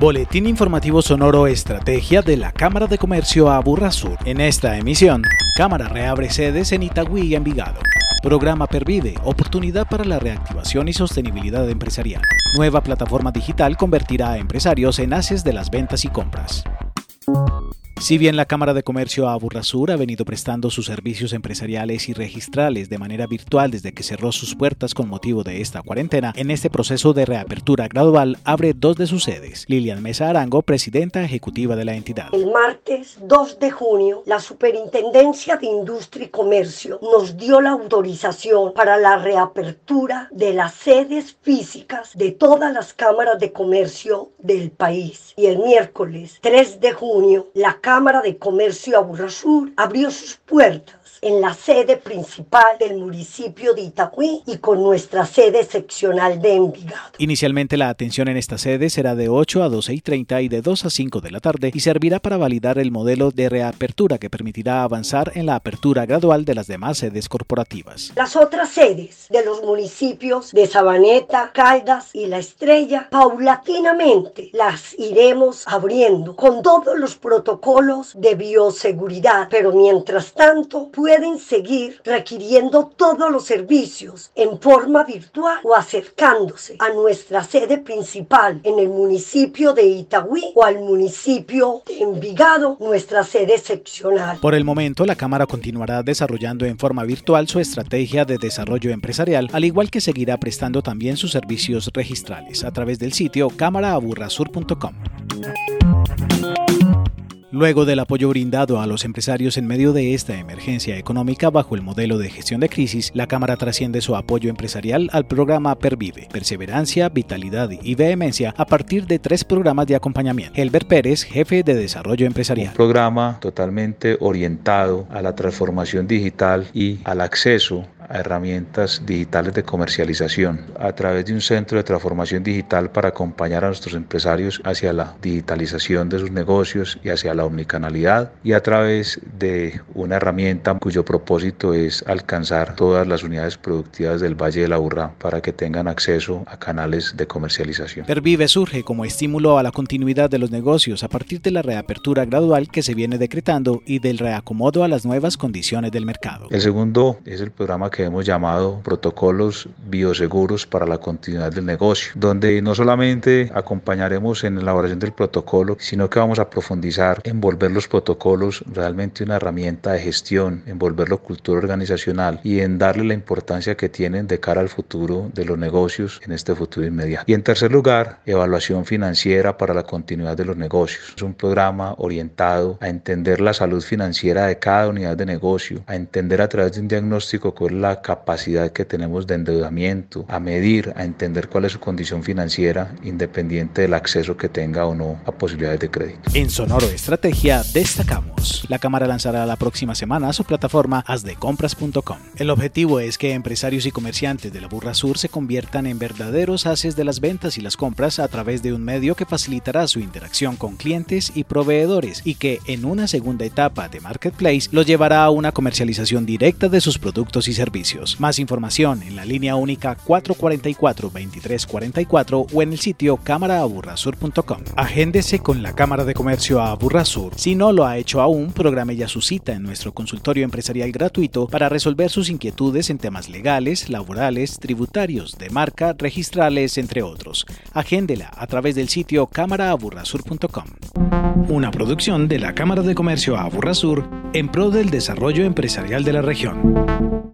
Boletín informativo sonoro Estrategia de la Cámara de Comercio Aburrasur. En esta emisión, Cámara reabre sedes en Itagüí y Envigado. Programa Pervive, oportunidad para la reactivación y sostenibilidad empresarial. Nueva plataforma digital convertirá a empresarios en haces de las ventas y compras. Si bien la Cámara de Comercio Aburrasur ha venido prestando sus servicios empresariales y registrales de manera virtual desde que cerró sus puertas con motivo de esta cuarentena, en este proceso de reapertura gradual abre dos de sus sedes. Lilian Mesa Arango, presidenta ejecutiva de la entidad. El martes 2 de junio, la Superintendencia de Industria y Comercio nos dio la autorización para la reapertura de las sedes físicas de todas las cámaras de comercio del país. Y el miércoles 3 de junio, la Cámara de Comercio Aburrasur abrió sus puertas en la sede principal del municipio de Itagüí y con nuestra sede seccional de Envigado. Inicialmente la atención en esta sede será de 8 a 12 y 30 y de 2 a 5 de la tarde y servirá para validar el modelo de reapertura que permitirá avanzar en la apertura gradual de las demás sedes corporativas. Las otras sedes de los municipios de Sabaneta, Caldas y La Estrella, paulatinamente las iremos abriendo con todos los protocolos de bioseguridad, pero mientras tanto, pueden seguir requiriendo todos los servicios en forma virtual o acercándose a nuestra sede principal en el municipio de Itagüí o al municipio de Envigado, nuestra sede seccional. Por el momento, la Cámara continuará desarrollando en forma virtual su estrategia de desarrollo empresarial, al igual que seguirá prestando también sus servicios registrales a través del sitio cámaraaburrasur.com. Luego del apoyo brindado a los empresarios en medio de esta emergencia económica bajo el modelo de gestión de crisis, la Cámara trasciende su apoyo empresarial al programa Pervive, Perseverancia, Vitalidad y Vehemencia a partir de tres programas de acompañamiento. Helber Pérez, jefe de Desarrollo Empresarial. Programa totalmente orientado a la transformación digital y al acceso a herramientas digitales de comercialización a través de un centro de transformación digital para acompañar a nuestros empresarios hacia la digitalización de sus negocios y hacia la omnicanalidad y a través de una herramienta cuyo propósito es alcanzar todas las unidades productivas del Valle de la Urra para que tengan acceso a canales de comercialización. Pervive surge como estímulo a la continuidad de los negocios a partir de la reapertura gradual que se viene decretando y del reacomodo a las nuevas condiciones del mercado. El segundo es el programa que hemos llamado protocolos bioseguros para la continuidad del negocio, donde no solamente acompañaremos en la elaboración del protocolo, sino que vamos a profundizar en volver los protocolos realmente una herramienta de gestión, en volverlo cultura organizacional y en darle la importancia que tienen de cara al futuro de los negocios en este futuro inmediato. Y en tercer lugar, evaluación financiera para la continuidad de los negocios. Es un programa orientado a entender la salud financiera de cada unidad de negocio, a entender a través de un diagnóstico cuál es la capacidad que tenemos de endeudamiento, a medir, a entender cuál es su condición financiera independiente del acceso que tenga o no a posibilidades de crédito. En Sonoro Estrategia destacamos. La Cámara lanzará la próxima semana su plataforma asdecompras.com. El objetivo es que empresarios y comerciantes de la Burra Sur se conviertan en verdaderos haces de las ventas y las compras a través de un medio que facilitará su interacción con clientes y proveedores y que en una segunda etapa de Marketplace los llevará a una comercialización directa de sus productos y servicios. Más información en la línea única 444-2344 o en el sitio cámaraaburrasur.com. Agéndese con la Cámara de Comercio a Aburrasur. Si no lo ha hecho aún, programe ya su cita en nuestro consultorio empresarial gratuito para resolver sus inquietudes en temas legales, laborales, tributarios, de marca, registrales, entre otros. Agéndela a través del sitio cámaraaburrasur.com. Una producción de la Cámara de Comercio Aburrasur en pro del desarrollo empresarial de la región.